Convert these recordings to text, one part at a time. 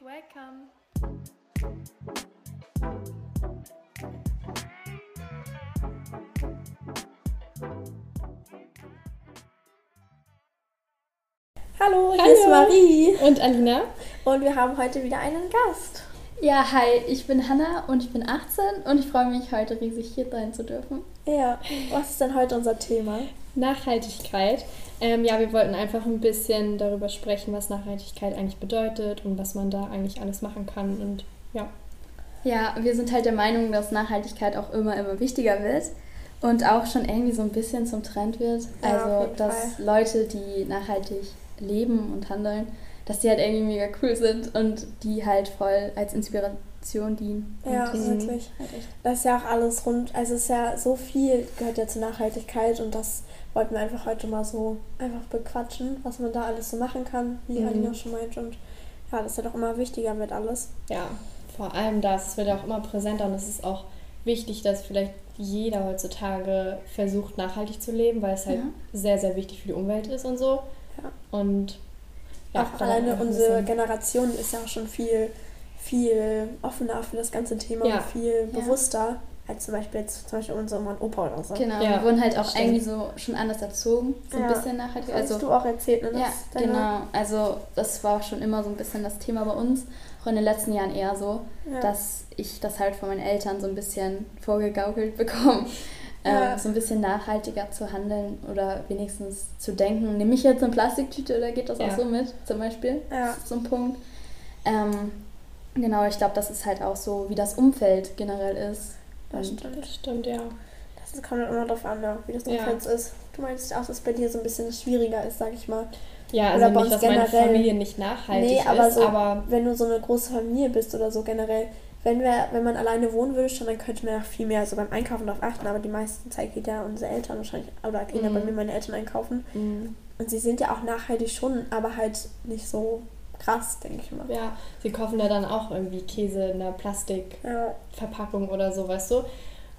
welcome. Hallo, hier Hallo. ist Marie Und Alina? und wir haben heute wieder einen Gast. Ja, hi, ich bin Hanna und ich bin 18 und ich freue mich heute riesig hier sein zu dürfen. Ja, was ist denn heute unser Thema? Nachhaltigkeit. Ähm, ja, wir wollten einfach ein bisschen darüber sprechen, was Nachhaltigkeit eigentlich bedeutet und was man da eigentlich alles machen kann. Und ja, Ja, wir sind halt der Meinung, dass Nachhaltigkeit auch immer, immer wichtiger wird und auch schon irgendwie so ein bisschen zum Trend wird. Ja, also, dass Fall. Leute, die nachhaltig leben und handeln, dass die halt irgendwie mega cool sind und die halt voll als Inspiration dienen. Ja, wirklich. halt. Das ist ja auch alles rund, also es ist ja so viel gehört ja zur Nachhaltigkeit und das wollten wir einfach heute mal so einfach bequatschen, was man da alles so machen kann, wie Mhm. Alina schon meint und ja, das ist ja doch immer wichtiger mit alles. ja, vor allem das, wird auch immer präsenter und es ist auch wichtig, dass vielleicht jeder heutzutage versucht, nachhaltig zu leben, weil es halt Ja. sehr, sehr wichtig für die Umwelt ist und so. Ja. Und ja, auch alleine unsere Generation ist ja auch schon viel, viel offener für das ganze Thema Ja. und viel Ja. bewusster als zum Beispiel jetzt zum Beispiel unser Oma und Opa oder so. Genau, Ja, wir wurden halt auch stimmt. irgendwie so schon anders erzogen, so ein Ja. bisschen nachhaltig. Das hast Also du auch erzählt, ne? Ja, genau. Also das war schon immer so ein bisschen das Thema bei uns, auch in den letzten Jahren eher so, Ja. dass ich das halt von meinen Eltern so ein bisschen vorgegaukelt bekomme, Ja. ähm, so ein bisschen nachhaltiger zu handeln oder wenigstens zu denken, nehme ich jetzt eine Plastiktüte oder geht das Ja. auch so mit, zum Beispiel? Ja. Das ist so ein Punkt. Ähm, genau, ich glaube, das ist halt auch so, wie das Umfeld generell ist. Das stimmt. Das stimmt, ja. Das kommt halt immer darauf an, ja, wie das Ja. Umfeld ist. Du meinst auch, dass es bei dir so ein bisschen schwieriger ist, sag ich mal. Ja, Oder also bei nicht, uns dass meine generell. Familie nicht nachhaltig nee, aber ist, so, aber wenn du so eine große Familie bist oder so generell, wenn, wir, wenn man alleine wohnen würde, schon, dann könnte man auch viel mehr so beim Einkaufen darauf achten, aber die meiste Zeit geht ja unsere Eltern wahrscheinlich, oder gehen ja bei Mhm. mir meine Eltern einkaufen. mh, Und sie sind ja auch nachhaltig schon, aber halt nicht so krass, denke ich mal. ja, sie kaufen ja dann auch irgendwie Käse in einer Plastikverpackung Ja, oder so, weißt du.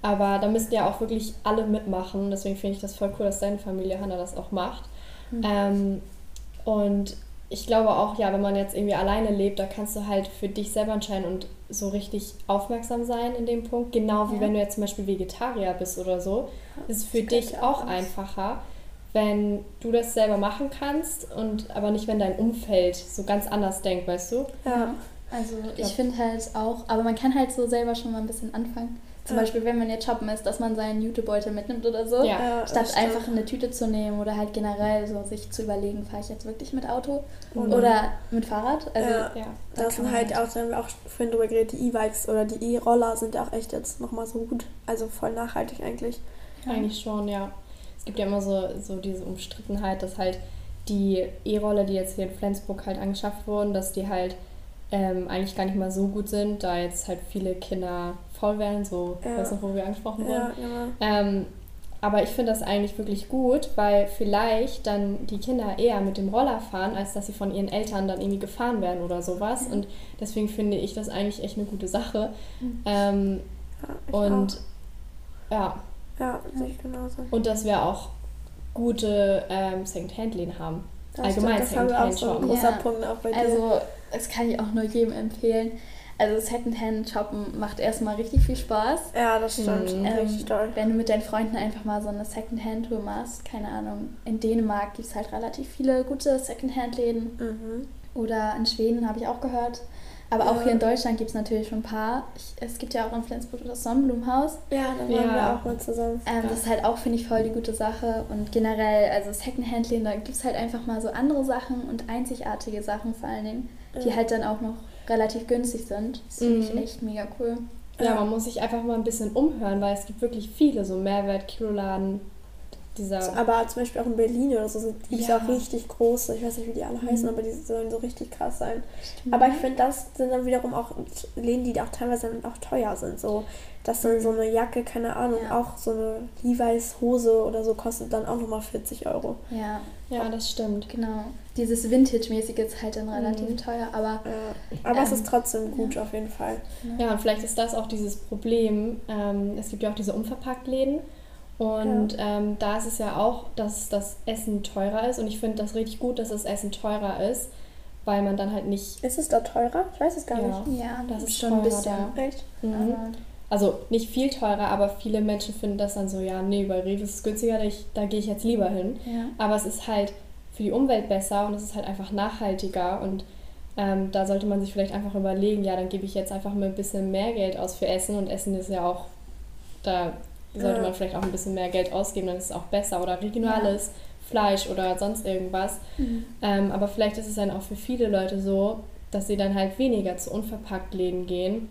Aber da müssen ja auch wirklich alle mitmachen. Deswegen finde ich das voll cool, dass deine Familie Hannah das auch macht. Mhm. Ähm, und ich glaube auch, ja, wenn man jetzt irgendwie alleine lebt, da kannst du halt für dich selber entscheiden und so richtig aufmerksam sein in dem Punkt. Genau wie Ja. wenn du jetzt zum Beispiel Vegetarier bist oder so. ist es für dich ja auch alles. einfacher, wenn du das selber machen kannst und aber nicht, wenn dein Umfeld so ganz anders denkt, weißt du? ja. Also ich finde halt auch, aber man kann halt so selber schon mal ein bisschen anfangen. Zum Ja. Beispiel, wenn man jetzt shoppen ist, dass man seinen Jutebeutel mitnimmt oder so. Ja. Statt einfach eine Tüte zu nehmen oder halt generell so sich zu überlegen, fahre ich jetzt wirklich mit Auto Mhm. oder mit Fahrrad. Also Ja. Ja. Da Das sind halt halt- auch, da haben wir auch vorhin drüber geredet, die E-Bikes oder die E-Roller sind ja auch echt jetzt nochmal so gut. Also voll nachhaltig eigentlich. Eigentlich schon, ja. Es gibt ja immer so, so diese Umstrittenheit, dass halt die E-Roller, die jetzt hier in Flensburg halt angeschafft wurden, dass die halt ähm, eigentlich gar nicht mal so gut sind, da jetzt halt viele Kinder faul werden, so, Ja. du, wo wir angesprochen wurden. Ja, genau. Ähm, aber ich finde das eigentlich wirklich gut, weil vielleicht dann die Kinder eher mit dem Roller fahren, als dass sie von ihren Eltern dann irgendwie gefahren werden oder sowas. Und deswegen finde ich das eigentlich echt eine gute Sache. Mhm. Ähm, Ja, ich und auch. ja, Ja, sehe ich genauso. und dass wir auch gute ähm, Second-Hand-Läden haben. Das Allgemein so Second-Hand-Shoppen. großer Ja. Punkt auch bei dir. Also, das kann ich auch nur jedem empfehlen. Also, Secondhand-Shoppen macht erstmal richtig viel Spaß. ja, das stimmt. Mhm. Richtig toll. Wenn du mit deinen Freunden einfach mal so eine Secondhand-Tour machst, keine Ahnung, in Dänemark gibt es halt relativ viele gute Secondhand-Läden. Mhm. Oder in Schweden habe ich auch gehört. Aber auch Ja. hier in Deutschland gibt es natürlich schon ein paar. Ich, es gibt ja auch in Flensburg das Sonnenblumenhaus. Ja, da waren Ja. wir auch mal zusammen. Ähm, Ja. Das ist halt auch, finde ich, voll die gute Sache. Und generell, also Secondhand-Läden, da gibt es halt einfach mal so andere Sachen und einzigartige Sachen vor allen Dingen, die Ja. halt dann auch noch relativ günstig sind. Das finde ich Mhm. echt mega cool. Ja, Ja. man muss sich einfach mal ein bisschen umhören, weil es gibt wirklich viele so Mehrwert-Kiloladen. Dieser. Aber zum Beispiel auch in Berlin oder so sind die Ja. ja auch richtig große. Ich weiß nicht, wie die alle heißen, Mhm. aber die sollen so richtig krass sein. Aber ich finde, das sind dann wiederum auch Läden, die auch teilweise dann auch teuer sind. So, dass dann so eine Jacke, keine Ahnung, Ja. auch so eine Levi's Hose oder so kostet dann auch nochmal 40 Euro. Ja, ja, das stimmt. genau. Dieses Vintage-mäßige ist halt dann relativ Mhm. teuer, aber Ja. Aber es Ähm, ist trotzdem gut auf jeden Fall. Ja, und vielleicht ist das auch dieses Problem. Ähm, es gibt ja auch diese Unverpacktläden. Und ähm, da ist es ja auch, dass das Essen teurer ist. Und ich finde das richtig gut, dass das Essen teurer ist, weil man dann halt nicht. Ist es da teurer? Ich weiß es gar Ja. nicht. Ja, Das ist schon ein bisschen. da. Echt? Mhm. Also nicht viel teurer, aber viele Menschen finden das dann so, ja, nee, bei Rewe ist es günstiger, da, da gehe ich jetzt lieber hin. ja. Aber es ist halt für die Umwelt besser und es ist halt einfach nachhaltiger und ähm, da sollte man sich vielleicht einfach überlegen, ja, dann gebe ich jetzt einfach mal ein bisschen mehr Geld aus für Essen und Essen ist ja auch, da sollte Ja. man vielleicht auch ein bisschen mehr Geld ausgeben, dann ist es auch besser oder regionales Fleisch oder sonst irgendwas. Mhm. Ähm, aber vielleicht ist es dann auch für viele Leute so, dass sie dann halt weniger zu unverpackt Läden gehen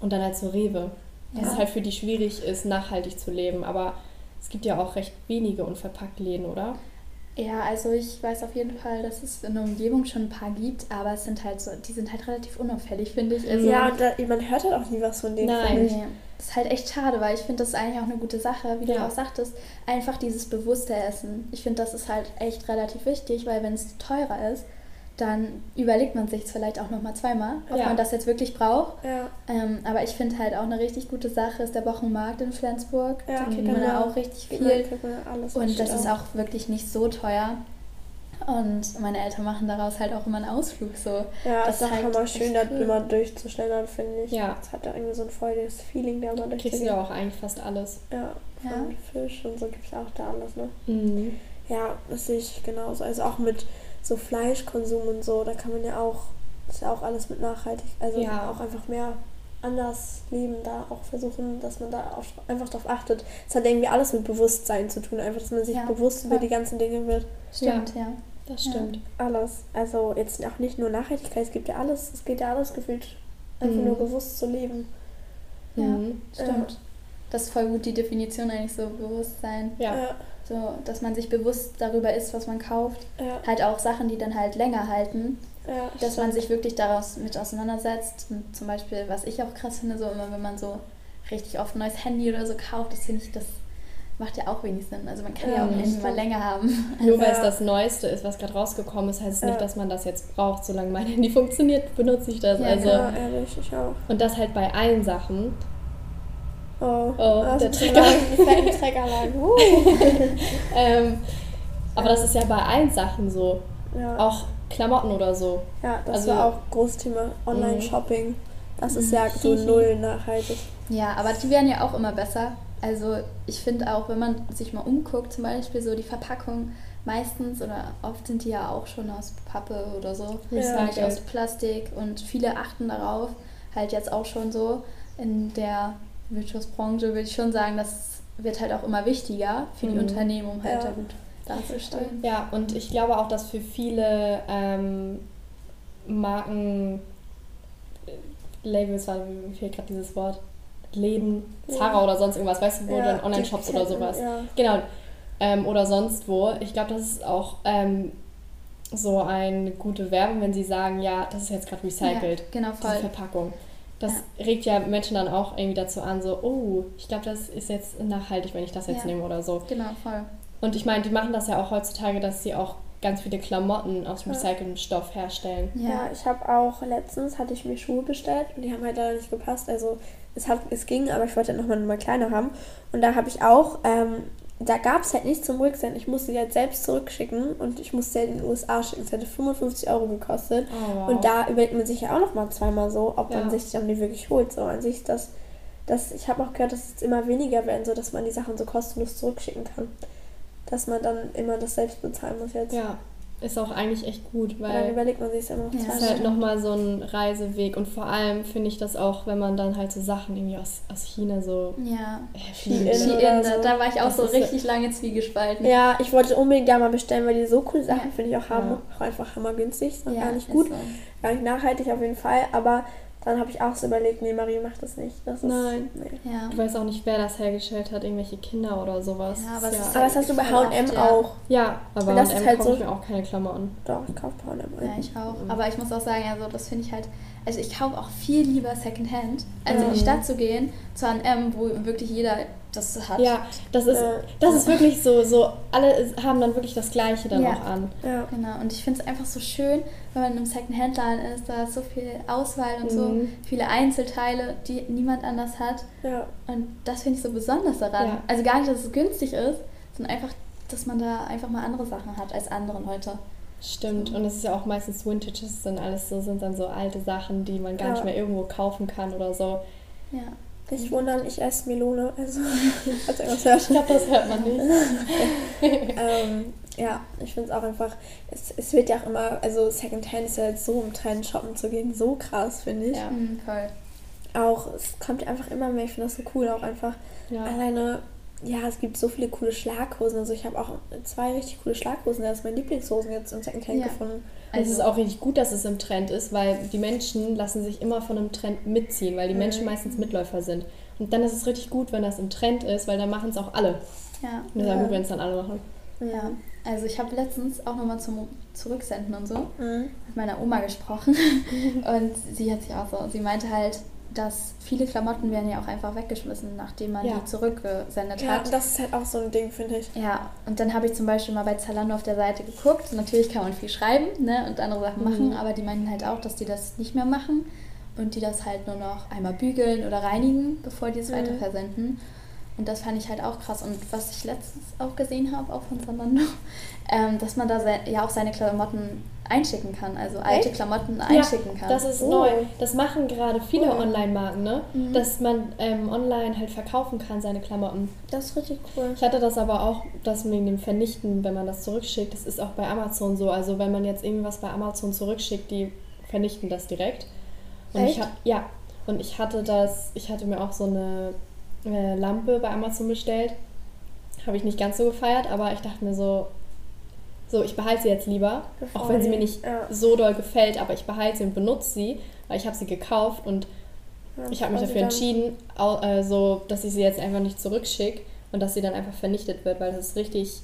und dann halt zu Rewe. Dass Ja. es halt für die schwierig ist, nachhaltig zu leben. Aber es gibt ja auch recht wenige unverpackt Läden, oder? Ja, also ich weiß auf jeden Fall, dass es in der Umgebung schon ein paar gibt, aber es sind halt so, die sind halt relativ unauffällig, finde ich. Also, Ja, und da, man hört halt auch nie was von denen. Nein. Das ist halt echt schade, weil ich finde, das ist eigentlich auch eine gute Sache, wie du Ja. auch sagtest. Einfach dieses bewusste Essen. Ich finde, das ist halt echt relativ wichtig, weil wenn es teurer ist, dann überlegt man sich vielleicht auch nochmal zweimal, ob Ja. man das jetzt wirklich braucht. Ja, Ähm, aber ich finde halt auch eine richtig gute Sache ist der Wochenmarkt in Flensburg. Ja, da kriegt man ja auch richtig viel. alles. Und das ist auch wirklich nicht so teuer. Und meine Eltern machen daraus halt auch immer einen Ausflug so. Ja, das es ist auch halt immer schön, da cool. immer durchzuschnellern, finde ich. Ja. Es hat ja irgendwie so ein freudiges Feeling, da mal Kriegst du ja auch eigentlich fast alles. Ja, Ja. von Fisch und so gibt es auch da alles, ne? Mhm. Ja, das sehe ich genauso. Also auch mit so Fleischkonsum und so, da kann man ja auch, ist ja auch alles mit nachhaltig, also Ja. auch einfach mehr anders leben, da auch versuchen, dass man da auch einfach darauf achtet. Es hat irgendwie alles mit Bewusstsein zu tun, einfach, dass man sich Ja, bewusst über voll. die ganzen Dinge wird. Stimmt, ja. Das Ja. stimmt. Alles. Also jetzt auch nicht nur Nachhaltigkeit, es gibt ja alles, es geht ja alles gefühlt, einfach Mhm. nur bewusst zu leben. Ja, Mhm. stimmt. Das ist voll gut die Definition eigentlich so Bewusstsein. Ja. Ja, So, dass man sich bewusst darüber ist, was man kauft. ja, Halt auch Sachen, die dann halt länger halten. ja. Dass man sich wirklich daraus mit auseinandersetzt. Und zum Beispiel, was ich auch krass finde, so immer wenn man so richtig oft ein neues Handy oder so kauft, das finde ich, das macht ja auch wenig Sinn. Also man kann ja, Ja, auch ein Handy stimmt. mal länger haben. Nur weil es das Neueste ist, was gerade rausgekommen ist, heißt es nicht, Ja. dass man das jetzt braucht. Solange mein Handy funktioniert, benutze ich das. Ja, also, ja, ehrlich, ich auch. Und das halt bei allen Sachen. Oh, Oh, also der Trigger. Trägerlagen. Uh. Ähm, aber das ist ja bei allen Sachen so. Ja. Auch Klamotten oder so. Ja, das Also- war auch ein großes Thema. Online-Shopping. Das ist Mhm. ja so null nachhaltig. Ja, aber die werden ja auch immer besser. Also ich finde auch, wenn man sich mal umguckt, zum Beispiel so die Verpackung, meistens oder oft sind die ja auch schon aus Pappe oder so, Ja. nicht aus Plastik und viele achten darauf, halt jetzt auch schon so in der Wirtschaftsbranche würde ich schon sagen, das wird halt auch immer wichtiger für die Mhm. Unternehmen, um halt Ja. da gut dazustehen. Ja, und ich glaube auch, dass für viele ähm, Marken, äh, Labels, war, mir fehlt gerade dieses Wort, Läden, Zara Ja. oder sonst irgendwas, weißt du, wo Ja, dann Online-Shops oder sowas. Ja. Genau. Ähm, oder sonst wo. Ich glaube, das ist auch ähm, so eine gute Werbung, wenn sie sagen, ja, das ist jetzt gerade recycelt, Ja, genau, diese voll. Verpackung. Das regt ja Menschen dann auch irgendwie dazu an, so, oh, ich glaube, das ist jetzt nachhaltig, wenn ich das jetzt nehme oder so. Genau, voll. Und ich meine, die machen das ja auch heutzutage, dass sie auch ganz viele Klamotten aus Ja. recyceltem Stoff herstellen. Ja, Ja, ich habe auch letztens hatte ich mir Schuhe bestellt und die haben halt leider nicht gepasst. Also es hat es ging, aber ich wollte halt nochmal mal kleiner haben. Und da habe ich auch, ähm, da gab es halt nichts zum Rücksenden. Ich musste die halt selbst zurückschicken und ich musste halt in den USA schicken. Es hätte 55 Euro gekostet. Oh, wow. Und da überlegt man sich ja auch noch mal zweimal so, ob Ja. man sich dann die wirklich holt. So an sich das, das ich habe auch gehört, dass es jetzt immer weniger werden, so dass man die Sachen so kostenlos zurückschicken kann. Dass man dann immer das selbst bezahlen muss jetzt. Ja, ist auch eigentlich echt gut, Weil dann überlegt man sich es immer noch Ja, zweimal. ist halt nochmal so ein Reiseweg. Und vor allem finde ich das auch, wenn man dann halt so Sachen irgendwie aus, aus China so ja. äh, Shein Shein, so. da, war ich auch Das so richtig lange zwiegespalten. Ja, ich wollte unbedingt da mal bestellen, weil die so coole Sachen Ja. finde ich auch haben. Ja. Auch einfach hammergünstig, sind Ja, gar nicht gut, so. gar nicht nachhaltig auf jeden Fall. Aber dann habe ich auch so überlegt, nee, Marie macht das nicht. Das ist, Nein. Nee. Ja. Ich weiß auch nicht, wer das hergestellt hat, irgendwelche Kinder oder sowas. Ja, aber ja. ist Aber das hast du bei H&M auch. ja, aber das H&M ist halt kaufe ich so- mir auch keine Klamotten. Doch, ich kaufe H&M. Ja, ich auch. Mhm. Aber ich muss auch sagen, also das finde ich halt, also ich kaufe auch viel lieber Secondhand, als in die Mhm. Stadt zu gehen, zu H&M, wo wirklich jeder das hat. Ja, das ist, Ja. das ist wirklich so, so, alle haben dann wirklich das Gleiche dann Ja. auch an. Ja. Genau, und ich finde es einfach so schön, wenn man in einem Secondhand-Laden ist, da ist so viel Auswahl und so, Mhm. viele Einzelteile, die niemand anders hat. Ja. Und das finde ich so besonders daran. Ja. Also gar nicht, dass es günstig ist, sondern einfach, dass man da einfach mal andere Sachen hat als andere Leute. Stimmt, und es ist ja auch meistens Vintage, das sind alles so, sind dann so alte Sachen, die man gar Ja. nicht mehr irgendwo kaufen kann oder so. Ja. Nicht wundern, ich esse Melone. Also, falls irgendwas hört. Ich glaube, das hört man nicht. ähm, ja, ich finde es auch einfach, es, es wird ja auch immer, also Secondhand ist ja jetzt so im Trend, shoppen zu gehen, so krass, finde ich. Ja. Mhm, voll. Auch, es kommt einfach immer mehr, ich finde das so cool, auch einfach Ja. alleine, ja, es gibt so viele coole Schlaghosen, also ich habe auch zwei richtig coole Schlaghosen, das ist meine Lieblingshosen jetzt im Secondhand Ja. gefunden. Also es ist auch richtig gut, dass es im Trend ist, weil die Menschen lassen sich immer von einem Trend mitziehen, weil die Mhm. Menschen meistens Mitläufer sind. Und dann ist es richtig gut, wenn das im Trend ist, weil dann machen es auch alle. Ja. Und ist Ja. gut, wenn es dann alle machen. Ja. Also ich habe letztens auch nochmal zum Zurücksenden und so Mhm. mit meiner Oma gesprochen. und sie hat sich auch so, sie meinte halt, dass viele Klamotten werden ja auch einfach weggeschmissen, nachdem man Ja. die zurückgesendet Ja, hat. und das ist halt auch so ein Ding, finde ich. Ja, und dann habe ich zum Beispiel mal bei Zalando auf der Seite geguckt. Natürlich kann man viel schreiben ne, und andere Sachen Mhm. machen, aber die meinten halt auch, dass die das nicht mehr machen und die das halt nur noch einmal bügeln oder reinigen, bevor die es Mhm. weiter versenden. Und das fand ich halt auch krass. Und was ich letztens auch gesehen habe, auch von Zalando, ähm, dass man da ja auch seine Klamotten einschicken kann, also alte Echt? Klamotten einschicken kann. Das ist Oh. neu. Das machen gerade viele Cool. Online-Marken, ne? Mhm. Dass man ähm, online halt verkaufen kann, seine Klamotten. Das ist richtig cool. Ich hatte das aber auch, das wegen dem Vernichten, wenn man das zurückschickt, das ist auch bei Amazon so. Also wenn man jetzt irgendwas bei Amazon zurückschickt, die vernichten das direkt. Und ich Echt? hab, ja, und ich hatte das, ich hatte mir auch so eine äh, Lampe bei Amazon bestellt. Habe ich nicht ganz so gefeiert, aber ich dachte mir so, so, ich behalte sie jetzt lieber, Bevor auch wenn sie mir nicht ja. so doll gefällt, aber ich behalte sie und benutze sie, weil ich habe sie gekauft und Ja, ich habe mich dafür entschieden, au- äh, so, dass ich sie jetzt einfach nicht zurückschicke und dass sie dann einfach vernichtet wird, weil das ist richtig,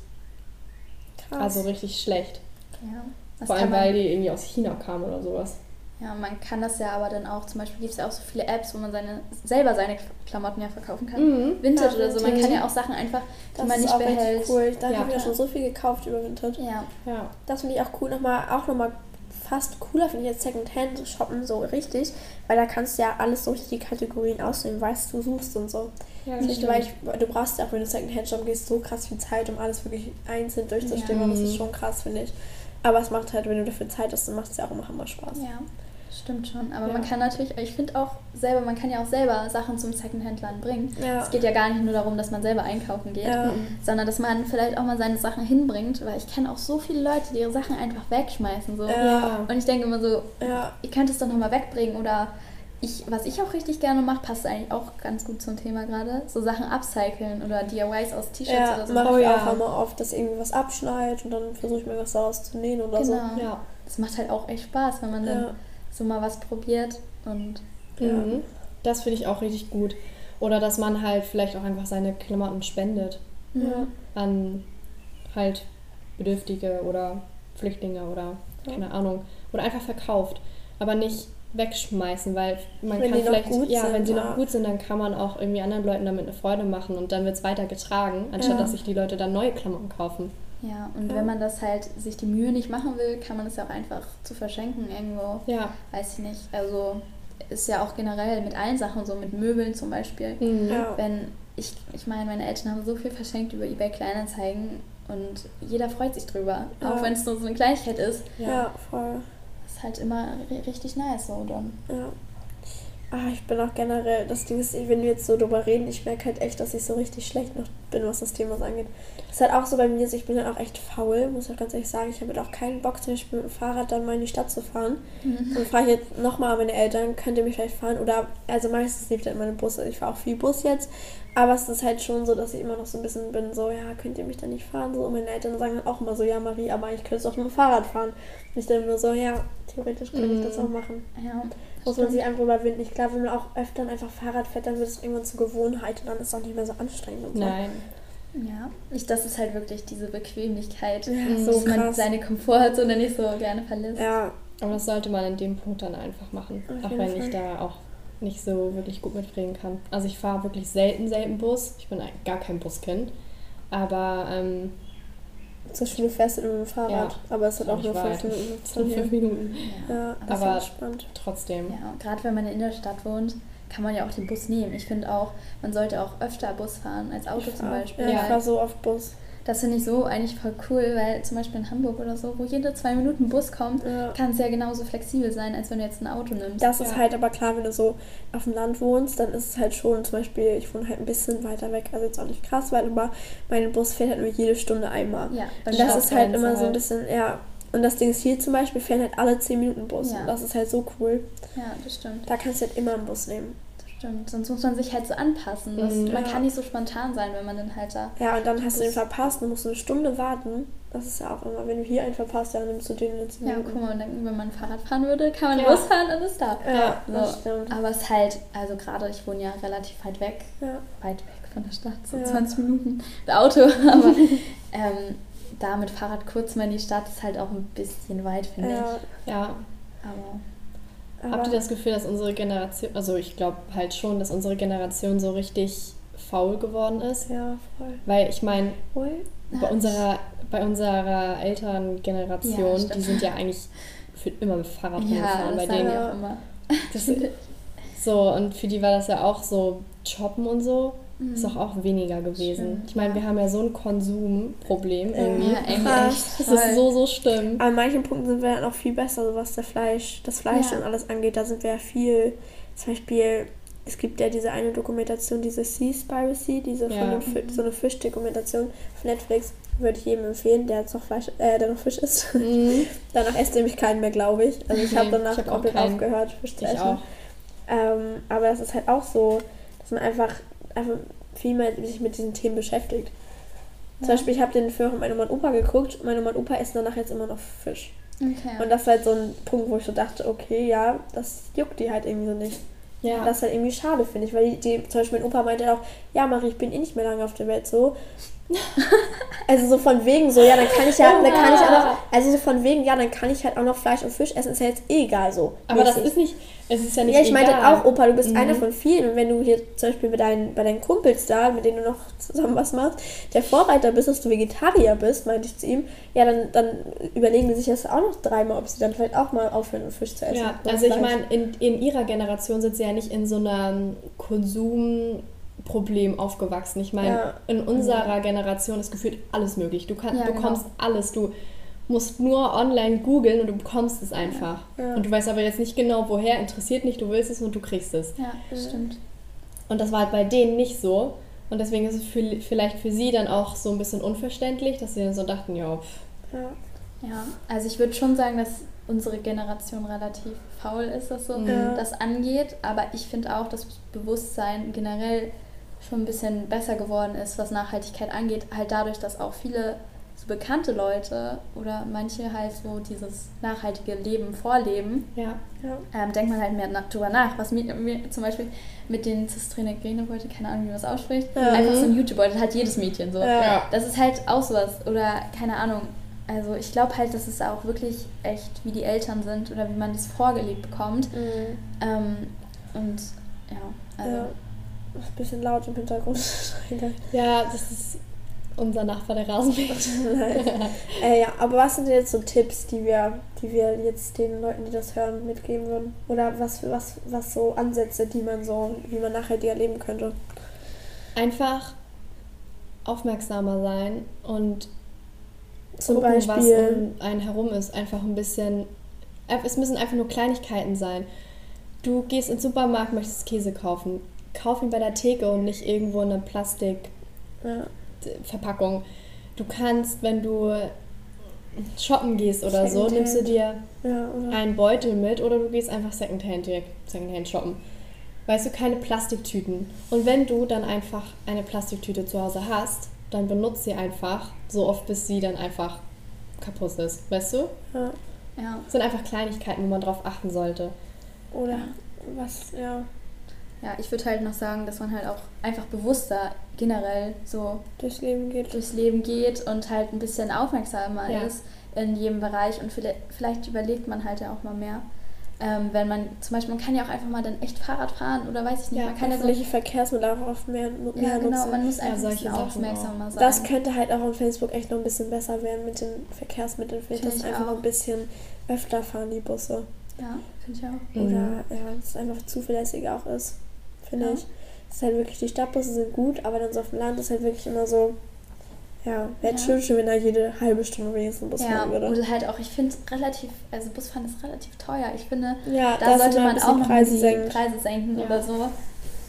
Krass. also richtig schlecht. ja, Vor allem, weil die irgendwie aus China kam oder sowas. Ja, man kann das ja aber dann auch, zum Beispiel gibt es ja auch so viele Apps, wo man seine, selber seine Klamotten ja verkaufen kann. Mhm. Vintage Ja, oder so, man kann ja auch Sachen einfach, die das man ist nicht auch behält. cool. Da Ja. habe ich ja schon so viel gekauft über Vintage. Ja, Ja. Das finde ich auch cool, nochmal, auch nochmal fast cooler finde ich jetzt Secondhand shoppen so richtig, weil da kannst du ja alles so richtig die Kategorien ausnehmen, weißt du, suchst und so. Ja, Nicht, weil ich, du brauchst ja auch, wenn du Secondhand shoppen gehst, so krass viel Zeit, um alles wirklich einzeln durchzustimmen Ja. das ist schon krass, finde ich. Aber es macht halt, wenn du dafür Zeit hast, dann macht es ja auch immer Hammer Spaß. ja, stimmt schon. Aber Ja. man kann natürlich, ich finde auch selber, man kann ja auch selber Sachen zum Secondhand-Laden bringen. Ja. Es geht ja gar nicht nur darum, dass man selber einkaufen geht, Ja. sondern dass man vielleicht auch mal seine Sachen hinbringt, weil ich kenne auch so viele Leute, die ihre Sachen einfach wegschmeißen. So. Ja. Und ich denke immer so, Ja, ihr könnt es doch nochmal wegbringen oder ich, was ich auch richtig gerne mache, passt eigentlich auch ganz gut zum Thema gerade, so Sachen upcyclen oder DIYs aus T-Shirts ja oder so. mache Oh ich ja. auch immer oft, dass irgendwie was abschneidet und dann versuche ich mir was daraus zu nähen oder Genau. Ja. Das macht halt auch echt Spaß, wenn man so. dann. So mal was probiert und Ja. Mhm. Das finde ich auch richtig gut. Oder dass man halt vielleicht auch einfach seine Klamotten spendet Ja. an halt Bedürftige oder Flüchtlinge oder keine Ahnung. Oder einfach verkauft. Aber nicht wegschmeißen, weil man Wenn kann vielleicht, ja, sind, wenn sie ja. noch gut sind, dann kann man auch irgendwie anderen Leuten damit eine Freude machen und dann wird es weiter getragen, anstatt dass sich die Leute dann neue Klamotten kaufen. Ja, und Ja. wenn man das halt sich die Mühe nicht machen will, kann man es ja auch einfach zu verschenken irgendwo. Ja. Weiß ich nicht. Also ist ja auch generell mit allen Sachen so, mit Möbeln zum Beispiel. Mhm. Ja. Wenn ich, ich meine, meine Eltern haben so viel verschenkt über eBay Kleinanzeigen und jeder freut sich drüber. Ja. Auch wenn es nur so eine Kleinigkeit ist. ja, voll. Ist halt immer ri- richtig nice so dann. Ja. Ah, ich bin auch generell, das Ding ist, wenn wir jetzt so drüber reden, ich merke halt echt, dass ich so richtig schlecht noch bin, was das Thema angeht. Das ist halt auch so bei mir, so, ich bin halt auch echt faul, muss ich auch ganz ehrlich sagen. Ich habe halt auch keinen Bock, zum Beispiel mit dem Fahrrad dann mal in die Stadt zu fahren. Mhm. Und frage ich jetzt nochmal an meine Eltern, könnt ihr mich vielleicht fahren? Oder, also meistens liebt halt meine Busse. Ich fahre auch viel Bus jetzt. Aber es ist halt schon so, dass ich immer noch so ein bisschen bin, so, ja, könnt ihr mich dann nicht fahren? So, und meine Eltern sagen dann auch immer so, ja, Marie, aber ich könnte es auch mit dem Fahrrad fahren. Und ich dann nur so, ja, theoretisch könnte ich das Mhm. auch machen. Ja. Muss man sich einfach überwinden. Ich glaube, wenn man auch öfter einfach Fahrrad fährt, dann wird es irgendwann zur Gewohnheit und dann ist es auch nicht mehr so anstrengend und so. Nein. Ja, ich, das ist halt wirklich diese Bequemlichkeit, Ja, so dass man seine Komfortzone nicht so gerne verlässt. Ja, Aber das sollte man in dem Punkt dann einfach machen. Auf auch wenn Fall. ich da auch nicht so wirklich gut mitreden kann. Also ich fahre wirklich selten, selten Bus. Ich bin gar kein Buskind. Aber ähm, zur Schule fährst du mit dem Fahrrad. Ja, aber es hat auch nur fünf weit. Minuten. es sind fünf Minuten. Ja. Ja, das Aber- ist entspannt. Trotzdem. Ja, und gerade wenn man in der Stadt wohnt, kann man ja auch den Bus nehmen. Ich finde auch, man sollte auch öfter Bus fahren als Auto zum Ja, Beispiel. Ja, ich fahre so oft Bus. Das finde ich so eigentlich voll cool, weil zum Beispiel in Hamburg oder so, wo jede zwei Minuten Bus kommt, Ja. kann es ja genauso flexibel sein, als wenn du jetzt ein Auto nimmst. Das ist Ja. halt aber klar, wenn du so auf dem Land wohnst, dann ist es halt schon, zum Beispiel, ich wohne halt ein bisschen weiter weg, also jetzt auch nicht krass weit, aber mein Bus fährt halt nur jede Stunde einmal. ja, Und das ist halt immer so ein halt. bisschen, ja. Und das Ding ist hier zum Beispiel, fährt halt alle 10 Minuten Bus. Ja. Und das ist halt so cool. Ja, das stimmt. Da kannst du halt immer einen Bus nehmen. Stimmt. Sonst muss man sich halt so anpassen. Das, Mhm. Man Ja. kann nicht so spontan sein, wenn man dann halt da. Ja, und dann hast du den verpasst und musst eine Stunde warten. Das ist ja auch immer, wenn du hier einen verpasst, dann nimmst du den in 10 Ja, guck mal, und dann, wenn man Fahrrad fahren würde, kann man Ja. Bus fahren und ist da. Ja, So. das stimmt. Aber es ist halt, also gerade ich wohne ja relativ weit weg, Ja. weit weg von der Stadt, so Ja. 20 Minuten mit Auto. Aber ähm, da mit Fahrrad kurz mal in die Stadt ist halt auch ein bisschen weit, finde Ja, ich. Ja, Aber aber habt ihr das Gefühl, dass unsere Generation, also ich glaube halt schon, dass unsere Generation so richtig faul geworden ist? Ja, voll. Weil ich meine, bei unserer, bei unserer Elterngeneration, Ja, die sind ja eigentlich für immer mit Fahrrad ja, rumgefahren. bei denen wir auch immer. das, so, und für die war das ja auch so Shoppen und so. Ist doch auch weniger gewesen. Stimmt, ich meine, ja. wir haben ja so ein Konsumproblem irgendwie. Ja, Krass. echt. Das ist so, so schlimm. An manchen Punkten sind wir dann auch viel besser, so was der Fleisch, das Fleisch Ja. und alles angeht. Da sind wir ja viel, zum Beispiel, es gibt ja diese eine Dokumentation, diese Seaspiracy, diese von Ja. Fi- so eine Fischdokumentation auf Netflix. Würde ich jedem empfehlen, der jetzt noch Fleisch, äh, der noch Fisch isst. Mhm. danach esst nämlich keinen mehr, glaube ich. Also ich Nee, habe danach ich hab auch komplett aufgehört, Fisch zu Ich essen. auch. Ähm, aber das ist halt auch so, dass man einfach, einfach viel mehr sich mit diesen Themen beschäftigt. Zum Ja. Beispiel, ich habe den Film von meiner Oma und Opa geguckt. Meine Oma und Opa essen danach jetzt immer noch Fisch. Okay. Und das war halt so ein Punkt, wo ich so dachte, okay, ja, das juckt die halt irgendwie so nicht. Ja. Das ist halt irgendwie schade, finde ich. Weil die, die, zum Beispiel mein Opa meinte auch, ja, Marie, ich bin eh nicht mehr lange auf der Welt so. also so von wegen so, ja, dann kann ich ja, dann kann ich auch noch, also so von wegen, ja, dann kann ich halt auch noch Fleisch und Fisch essen, ist ja jetzt eh egal so. Aber das mäßig. ist nicht, es ist ja nicht Ja, ich meinte auch, Opa, du bist Mhm. einer von vielen. Und wenn du hier zum Beispiel bei deinen, bei deinen Kumpels da, mit denen du noch zusammen was machst, der Vorreiter bist, dass du Vegetarier bist, meinte ich zu ihm, ja, dann, dann überlegen die sich das auch noch dreimal, ob sie dann vielleicht auch mal aufhören, Fisch zu essen. Ja, also ich Fleisch. meine, in, in ihrer Generation sind sie ja nicht in so einem Konsumproblem aufgewachsen. Ich meine, Ja. in unserer Generation ist gefühlt alles möglich. Du kannst, Ja, du bekommst genau. alles. Du musst nur online googeln und du bekommst es einfach. Ja. Und du weißt aber jetzt nicht genau, woher, interessiert nicht, du willst es und du kriegst es. ja, das stimmt. Und das war halt bei denen nicht so. Und deswegen ist es für, vielleicht für sie dann auch so ein bisschen unverständlich, dass sie dann so dachten, ja, pff, Ja. Ja, also ich würde schon sagen, dass unsere Generation relativ faul ist, was so Ja. das angeht. Aber ich finde auch, dass das Bewusstsein generell schon ein bisschen besser geworden ist, was Nachhaltigkeit angeht. Halt dadurch, dass auch viele so bekannte Leute oder manche halt so dieses nachhaltige Leben vorleben, ja. Ja. ähm, denkt man halt mehr nach, drüber nach. Was mir, mir zum Beispiel mit den Cistrine wollte, keine Ahnung, wie man das ausspricht, Ja. einfach so ein YouTube-Beutel, hat jedes Mädchen so. Das ist halt auch sowas. Oder keine Ahnung. Also ich glaube halt, das ist auch wirklich echt, wie die Eltern sind oder wie man das vorgelebt bekommt. Mhm. Ähm, und ja, also Ist ein bisschen laut im Hintergrund. Ja, das ist unser Nachbar, der Rasenmäher. äh, ja, aber was sind denn jetzt so Tipps, die wir, die wir jetzt den Leuten, die das hören, mitgeben würden? Oder was, was, was so Ansätze, die man so, wie man nachhaltiger leben könnte? Einfach aufmerksamer sein und Zum gucken, was Beispiel. um einen herum ist. Einfach ein bisschen. Es müssen einfach nur Kleinigkeiten sein. Du gehst ins Supermarkt, möchtest Käse kaufen. Kauf ihn bei der Theke und nicht irgendwo in einer Plastikverpackung. Ja. Du kannst, wenn du shoppen gehst oder so, nimmst du dir Ja, oder? einen Beutel mit oder du gehst einfach Secondhand direkt Secondhand shoppen. Weißt du, keine Plastiktüten. Und wenn du dann einfach eine Plastiktüte zu Hause hast, dann benutzt sie einfach so oft, bis sie dann einfach kaputt ist. Weißt du? Ja. ja. Das sind einfach Kleinigkeiten, wo man drauf achten sollte. Oder was, ja, Ja, ich würde halt noch sagen, dass man halt auch einfach bewusster generell so durchs Leben geht. durchs Leben geht und halt ein bisschen aufmerksamer Ja. ist in jedem Bereich und vielleicht, vielleicht überlegt man halt ja auch mal mehr. Ähm, wenn man zum Beispiel, man kann ja auch einfach mal dann echt Fahrrad fahren oder weiß ich nicht, Ja, man kann ja so. Öffentliche Verkehrsmittel auch oft mehr, mehr Ja, genau, nutzen. man muss Ja, einfach ein solche bisschen aufmerksamer sein. Das könnte halt auch auf Facebook echt noch ein bisschen besser werden mit den Verkehrsmitteln. Dass ich einfach auch. ein bisschen öfter fahren die Busse. ja, finde ich auch. Oder ja, dass es einfach zuverlässiger auch ist, finde Ja. ich. Es ist halt wirklich, die Stadtbusse sind gut, aber dann so auf dem Land ist halt wirklich immer so, Ja, wäre Ja. schön, schön, wenn er jede halbe Stunde wenigstens Bus Ja, fahren würde. oder halt auch, ich finde relativ, also Busfahren ist relativ teuer. Ich finde, Ja, da sollte man ein auch noch Preise die senken. Preise senken Ja. oder so.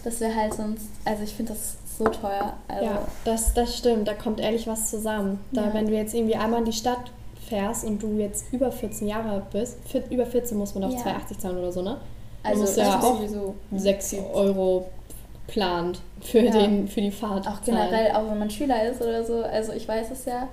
Das wäre halt sonst, also ich finde das so teuer. Also, Ja, das, das stimmt. Da kommt ehrlich was zusammen. Da, Ja. wenn du jetzt irgendwie einmal in die Stadt fährst und du jetzt über 14 Jahre bist, über 14 muss man auf Ja. 2,80 zahlen oder so, ne? Also musst ich ja auch sowieso 6 Euro plant für, Ja. den, für die Fahrt. Auch generell, auch wenn man Schüler ist oder so. Also ich weiß es ja.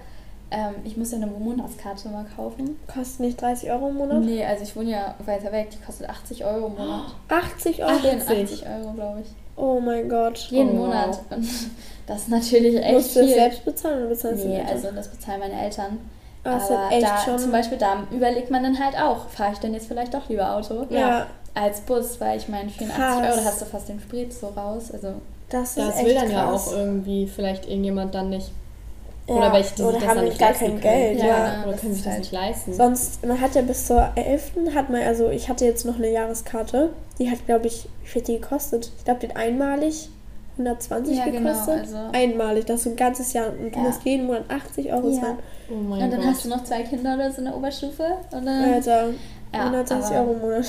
Ähm, ich muss ja eine Monatskarte mal kaufen. Kostet nicht 30 Euro im Monat? Nee, also ich wohne ja weiter weg. Die kostet 80 Euro im Monat. 80 Euro? 84 Euro, glaube ich. Oh mein Gott. Jeden Oh, wow. Monat. Und das ist natürlich echt Musst du das viel. selbst bezahlen oder bezahlst du Nee, Eltern? also das bezahlen meine Eltern. Das Aber ist echt da, schon. zum Beispiel da überlegt man dann halt auch, fahre ich denn jetzt vielleicht doch lieber Auto ja, als Bus, weil ich meine, 84 Krass. Euro, da hast du fast den Sprit so raus. Also das ist Das echt will dann ja krass. auch irgendwie vielleicht irgendjemand dann nicht. Ja, Oder welche, die oder sich das haben dann nicht gar kein können. Geld. Ja, Ja, genau. Oder das können sich das halt- nicht leisten. Sonst, man hat ja bis zur 11. hat man, also ich hatte jetzt noch eine Jahreskarte, die hat, glaube ich, wie viel die gekostet? Ich glaube, die hat einmalig 120 Ja, genau, gekostet. also- Einmalig, das ist so ein ganzes Jahr und du Ja. musst jeden Monat 80 Euro Ja. zahlen. Oh mein und dann Gott. hast du noch zwei Kinder oder so in der Oberstufe. Und dann, Alter, Ja, 120 aber- Euro im Monat.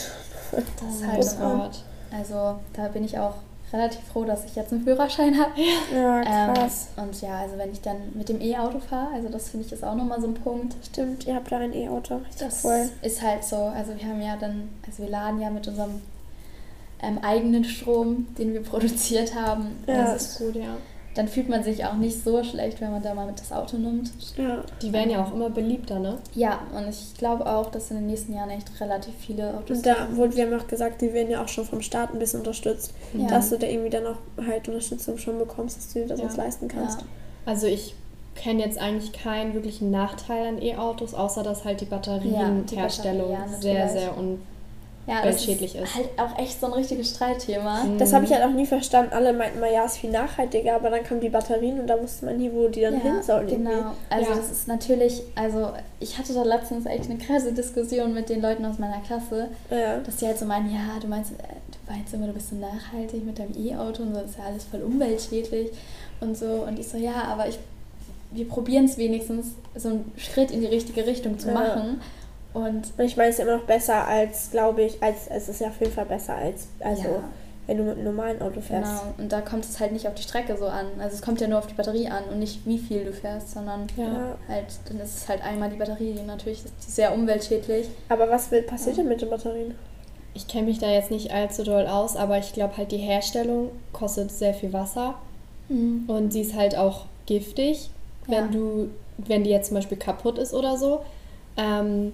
Das ist oh halt so. Gott. Also da bin ich auch relativ froh, dass ich jetzt einen Führerschein habe. Ja, Ähm, krass. und ja, also wenn ich dann mit dem E-Auto fahre, also das finde ich ist auch nochmal so ein Punkt. Stimmt, ihr habt da ein E-Auto. Richtig Das cool. ist halt so, also wir haben ja dann, also wir laden ja mit unserem ähm, eigenen Strom, den wir produziert haben. Ja. Das ist gut, ja. Dann fühlt man sich auch nicht so schlecht, wenn man da mal mit das Auto nimmt. Ja. Die werden ja auch immer beliebter, ne? Ja, und ich glaube auch, dass in den nächsten Jahren echt relativ viele Autos Und da wurde, wir haben auch gesagt, die werden ja auch schon vom Staat ein bisschen unterstützt. Ja. Dass du da irgendwie dann auch halt Unterstützung schon bekommst, dass du dir das Ja. was leisten kannst. Ja. Also ich kenne jetzt eigentlich keinen wirklichen Nachteil an E-Autos, außer dass halt die Batterienherstellung ja, sehr, natürlich. sehr un Ja, das es schädlich ist. halt auch echt so ein richtiges Streitthema. Mhm. Das habe ich halt auch nie verstanden. Alle meinten mal, ja, ist viel nachhaltiger, aber dann kamen die Batterien und da wusste man nie, wo die dann hin sollen. genau. irgendwie. Also Ja. das ist natürlich, also ich hatte da letztens echt eine krasse Diskussion mit den Leuten aus meiner Klasse, Ja. dass die halt so meinen, ja, du meinst, äh, du meinst immer, du bist so nachhaltig mit deinem E-Auto und so, das ist ja alles voll umweltschädlich und so. Und ich so, ja, aber ich, wir probieren es wenigstens, so einen Schritt in die richtige Richtung zu Ja. machen. Und Und ich meine, es ist immer noch besser als, glaube ich, als es ist ja auf jeden Fall besser als, also Ja. wenn du mit einem normalen Auto fährst. genau, und da kommt es halt nicht auf die Strecke so an. Also es kommt ja nur auf die Batterie an und nicht wie viel du fährst, sondern Ja. Halt, dann ist es halt einmal die Batterie, die natürlich ist die sehr umweltschädlich. Aber was will, passiert denn mit den Batterien? Ich kenne mich da jetzt nicht allzu doll aus, aber ich glaube halt, die Herstellung kostet sehr viel Wasser und sie ist halt auch giftig, wenn Ja. du, wenn die jetzt zum Beispiel kaputt ist oder so. Ähm,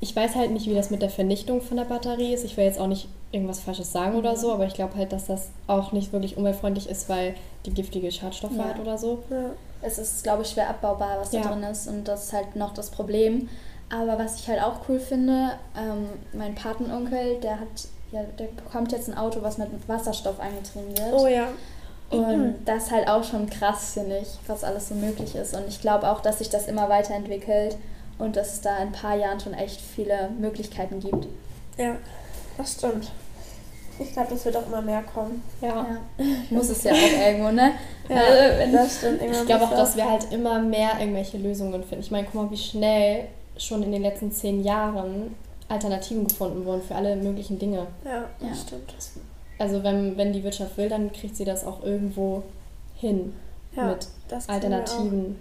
ich weiß halt nicht, wie das mit der Vernichtung von der Batterie ist. Ich will jetzt auch nicht irgendwas Falsches sagen oder Mhm. so, aber ich glaube halt, dass das auch nicht wirklich umweltfreundlich ist, weil die giftige Schadstoffe Ja. hat oder so. Ja. Es ist, glaube ich, schwer abbaubar, was Ja. da drin ist. Und das ist halt noch das Problem. Aber was ich halt auch cool finde, ähm, mein Patenonkel, der hat, ja, der bekommt jetzt ein Auto, was mit Wasserstoff angetrieben wird. Oh ja. Und das ist halt auch schon krass, finde ich, was alles so möglich ist. Und ich glaube auch, dass sich das immer weiterentwickelt und dass es da in ein paar Jahren schon echt viele Möglichkeiten gibt. Ja, das stimmt. Ich glaube, das wird auch immer mehr kommen. Ja. Ja. Muss es ja auch irgendwo, ne? Ja, Also, wenn- das stimmt. Irgendwann Ich glaube auch, dass wir halt immer mehr irgendwelche Lösungen finden. Ich meine, guck mal, wie schnell schon in den letzten zehn Jahren Alternativen gefunden wurden für alle möglichen Dinge. Ja, das Ja. stimmt. Also wenn, wenn die Wirtschaft will, dann kriegt sie das auch irgendwo hin Ja, mit das kriegen wir Alternativen.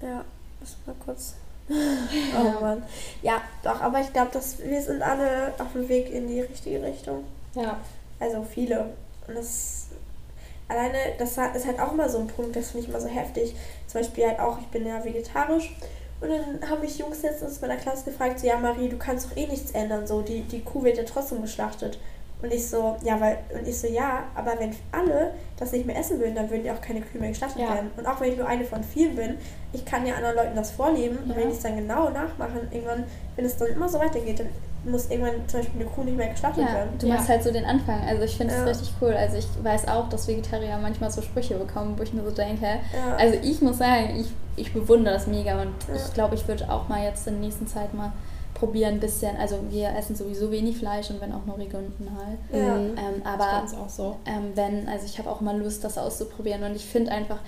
Auch. Ja, muss mal kurz. Oh Mann. Ja, doch, aber ich glaube, dass wir sind alle auf dem Weg in die richtige Richtung. Ja. Also viele. Und das alleine, das ist halt auch immer so ein Punkt, das finde ich immer so heftig. Zum Beispiel halt auch, ich bin ja vegetarisch. Und dann haben mich Jungs letztens in meiner Klasse gefragt, so, ja Marie, du kannst doch eh nichts ändern, so, die, die Kuh wird ja trotzdem geschlachtet. Und ich so, ja, weil, und ich so, ja, aber wenn alle das nicht mehr essen würden, dann würden ja auch keine Kühe mehr geschlachtet Ja. werden. Und auch wenn ich nur eine von vielen bin, ich kann ja anderen Leuten das vorleben. Und Ja. wenn ich es dann genau nachmachen, irgendwann, wenn es dann immer so weitergeht, dann muss irgendwann zum Beispiel eine Kuh nicht mehr geschlachtet Ja, werden. du machst halt so den Anfang. Also ich finde es richtig cool. Also ich weiß auch, dass Vegetarier manchmal so Sprüche bekommen, wo ich mir so denke, also ich muss sagen, ich, ich bewundere das mega und ich glaube, ich würde auch mal jetzt in der nächsten Zeit mal probieren, ein bisschen, also wir essen sowieso wenig Fleisch und wenn auch nur regional. Ja. Mhm. Ähm, aber so. ähm, wenn, also ich habe auch mal Lust, das auszuprobieren und ich finde einfach,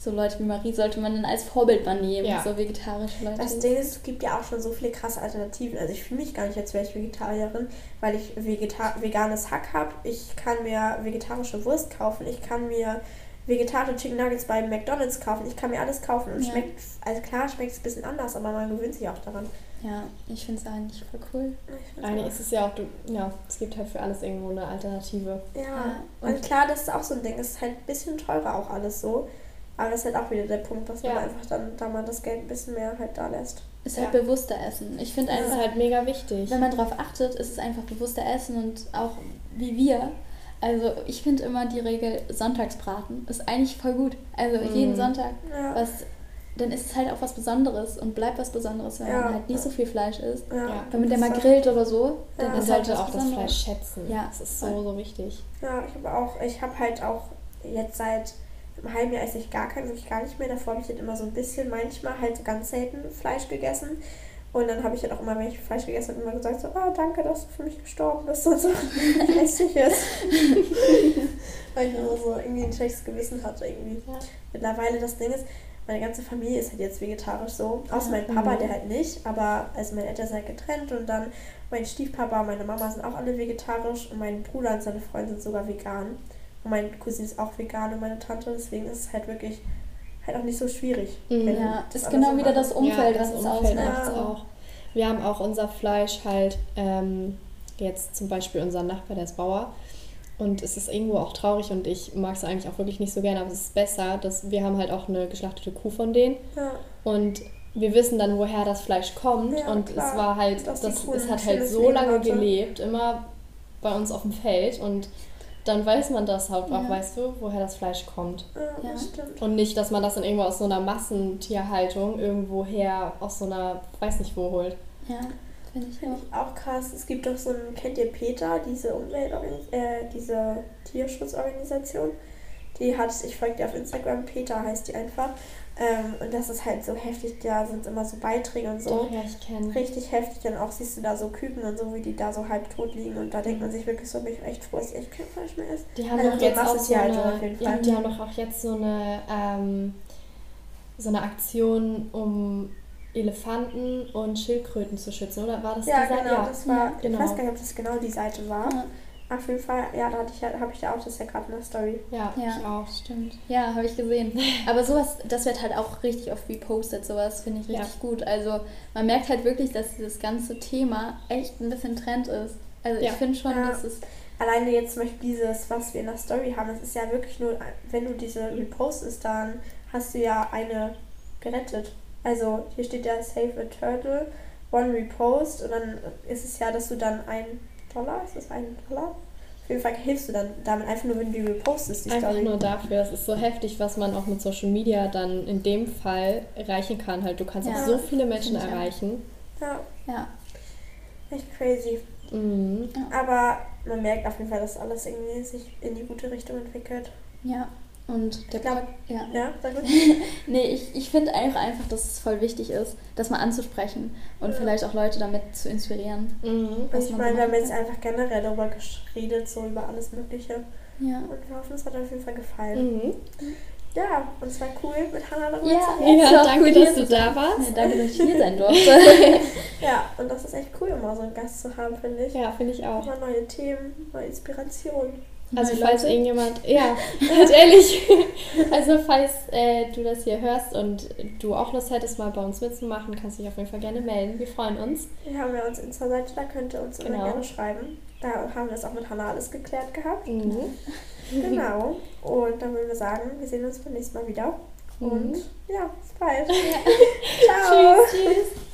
so Leute wie Marie sollte man dann als Vorbild mal nehmen, Ja. so vegetarische Leute. Das Ding ist, es gibt ja auch schon so viele krasse Alternativen. Also ich fühle mich gar nicht, als wäre ich Vegetarierin, weil ich Vegeta veganes Hack habe. Ich kann mir vegetarische Wurst kaufen. Ich kann mir vegetarische Chicken Nuggets bei McDonalds kaufen. Ich kann mir alles kaufen. Und Ja. schmeckt, also klar schmeckt es ein bisschen anders, aber man gewöhnt sich auch daran. Ja, ich finde es eigentlich voll cool. Eigentlich ist es ja auch, du, ja, es gibt halt für alles irgendwo eine Alternative. Ja, Ja, und, und- klar, das ist auch so ein Ding. Es ist halt ein bisschen teurer auch alles so. Aber das ist halt auch wieder der Punkt, dass man Ja. einfach dann, da man das Geld ein bisschen mehr halt da lässt. Ist Ja. halt bewusster Essen. Ich finde Das ist einfach, halt mega wichtig. wenn man darauf achtet, ist es einfach bewusster Essen und auch wie wir. Also ich finde immer die Regel Sonntagsbraten ist eigentlich voll gut. Also jeden Mhm. Sonntag Ja. was, dann ist es halt auch was Besonderes und bleibt was Besonderes, wenn Ja. man halt nicht so viel Fleisch isst. ja. Ja. Wenn man der mal grillt oder so, dann ist halt sollte auch das. Fleisch schätzen. Ja, Das ist so, so wichtig. Ja, ich habe auch, ich habe halt auch jetzt seit einem halben Jahr esse ich gar kein, wirklich gar nicht mehr. Davor habe ich halt immer so ein bisschen, manchmal halt ganz selten Fleisch gegessen. Und dann habe ich halt auch immer, wenn ich Fleisch gegessen habe, immer gesagt so, oh, danke, dass du für mich gestorben bist und so. Ich esse dich jetzt. Weil ich immer so irgendwie ein schlechtes Gewissen hatte irgendwie. Ja. Mittlerweile das Ding ist, meine ganze Familie ist halt jetzt vegetarisch so. Außer mein Papa, Mhm. der halt nicht. Aber also meine Eltern sind halt getrennt und dann mein Stiefpapa, meine Mama sind auch alle vegetarisch und mein Bruder und seine Freunde sind sogar vegan. Und mein Cousin ist auch vegan und meine Tante. Deswegen ist es halt wirklich halt auch nicht so schwierig. Mhm. Ja, das ist genau so wieder das Umfeld, ja, was das es Umfeld ausmacht. Ja. auch. Wir haben auch unser Fleisch halt, ähm, jetzt zum Beispiel unser Nachbar, der ist Bauer. Und es ist irgendwo auch traurig und ich mag es eigentlich auch wirklich nicht so gerne, aber es ist besser, dass wir haben halt auch eine geschlachtete Kuh von denen Ja, und wir wissen dann, woher das Fleisch kommt Ja, und klar. es war halt, das, es hat halt so lange hatte. gelebt, immer bei uns auf dem Feld und dann weiß man das halt auch, Ja. weißt du, woher das Fleisch kommt. ja, Ja. das stimmt. Und nicht, dass man das dann irgendwo aus so einer Massentierhaltung irgendwoher aus so einer, weiß nicht wo holt. Ja, finde ich auch. ich auch krass. Es gibt doch so ein, kennt ihr Peter, diese Umweltorganisation, äh, diese Tierschutzorganisation? Die hat, ich folge dir auf Instagram, Peter heißt die einfach. Ähm, und das ist halt so heftig, da sind immer so Beiträge und so. Doch, ja, ich kenne. Richtig heftig, dann auch siehst du da so Küken und so, wie die da so halb tot liegen. Und da denkt man sich wirklich so, bin ich echt froh, dass ich echt kein Fleisch mehr esse. Die haben Also doch jetzt auch so Massentierhaltung eine, ja, die haben doch auch jetzt so eine, ähm, so eine Aktion, um Elefanten und Schildkröten zu schützen, oder war das Ja, dieser? genau, das war, Ja, genau. ich weiß gar nicht, ob das genau die Seite war. Ja, Auf jeden Fall, ja, da hatte ich ja, habe ich ja auch das ja gerade in der Story. Ja, Ja. ich auch. stimmt. Ja, habe ich gesehen. Aber sowas, das wird halt auch richtig oft repostet. Sowas finde ich richtig gut. Also man merkt halt wirklich, dass dieses ganze Thema echt ein bisschen Trend ist. Also Ja. ich finde schon, Ja. dass es Alleine jetzt zum Beispiel dieses, was wir in der Story haben, das ist ja wirklich nur, wenn du diese repostest, dann hast du ja eine gerettet. Also hier steht ja Save a Turtle, one repost und dann ist es ja, dass du dann ein Dollar, ist das ein Dollar? Auf jeden Fall hilfst du dann damit einfach nur, wenn du die repostest, die Einfach Story. nur dafür. Es ist so heftig, was man auch mit Social Media dann in dem Fall erreichen kann. Halt, du kannst Ja. auch so viele Menschen auch. erreichen. Ja, ja, echt crazy. Mhm. Aber man merkt auf jeden Fall, dass alles irgendwie sich in die gute Richtung entwickelt. ja. Und der glaub- Pod, ja. Ja, sag gut. Nee, ich, ich finde einfach, einfach, dass es voll wichtig ist, das mal anzusprechen und Ja. vielleicht auch Leute damit zu inspirieren. Mhm. Ich meine, wir haben jetzt einfach generell darüber geredet, so über alles Mögliche. Ja. Und wir hoffen, es hat auf jeden Fall gefallen. Mhm. Ja, und es war cool, mit Hannah darüber Ja. zu reden. Ja, auch danke, cool, dass du da warst. Ja, danke, dass ich hier sein durfte. Ja, und das ist echt cool, immer so einen Gast zu haben, finde ich. Ja, finde ich auch. Immer neue Themen, neue Inspirationen. Also Neue falls Leute. irgendjemand, ja, ganz ehrlich, also falls äh, du das hier hörst und du auch Lust hättest, mal bei uns mitzumachen, kannst du dich auf jeden Fall gerne melden. Wir freuen uns. Wir haben ja unsere Insta-Seite, da könnt ihr uns immer Genau. gerne schreiben. Da haben wir das auch mit Hannah alles geklärt gehabt. Mhm. Genau. Und dann würden wir sagen, wir sehen uns beim nächsten Mal wieder. Und Mhm. ja, bis bald. Ciao. Tschüss, tschüss.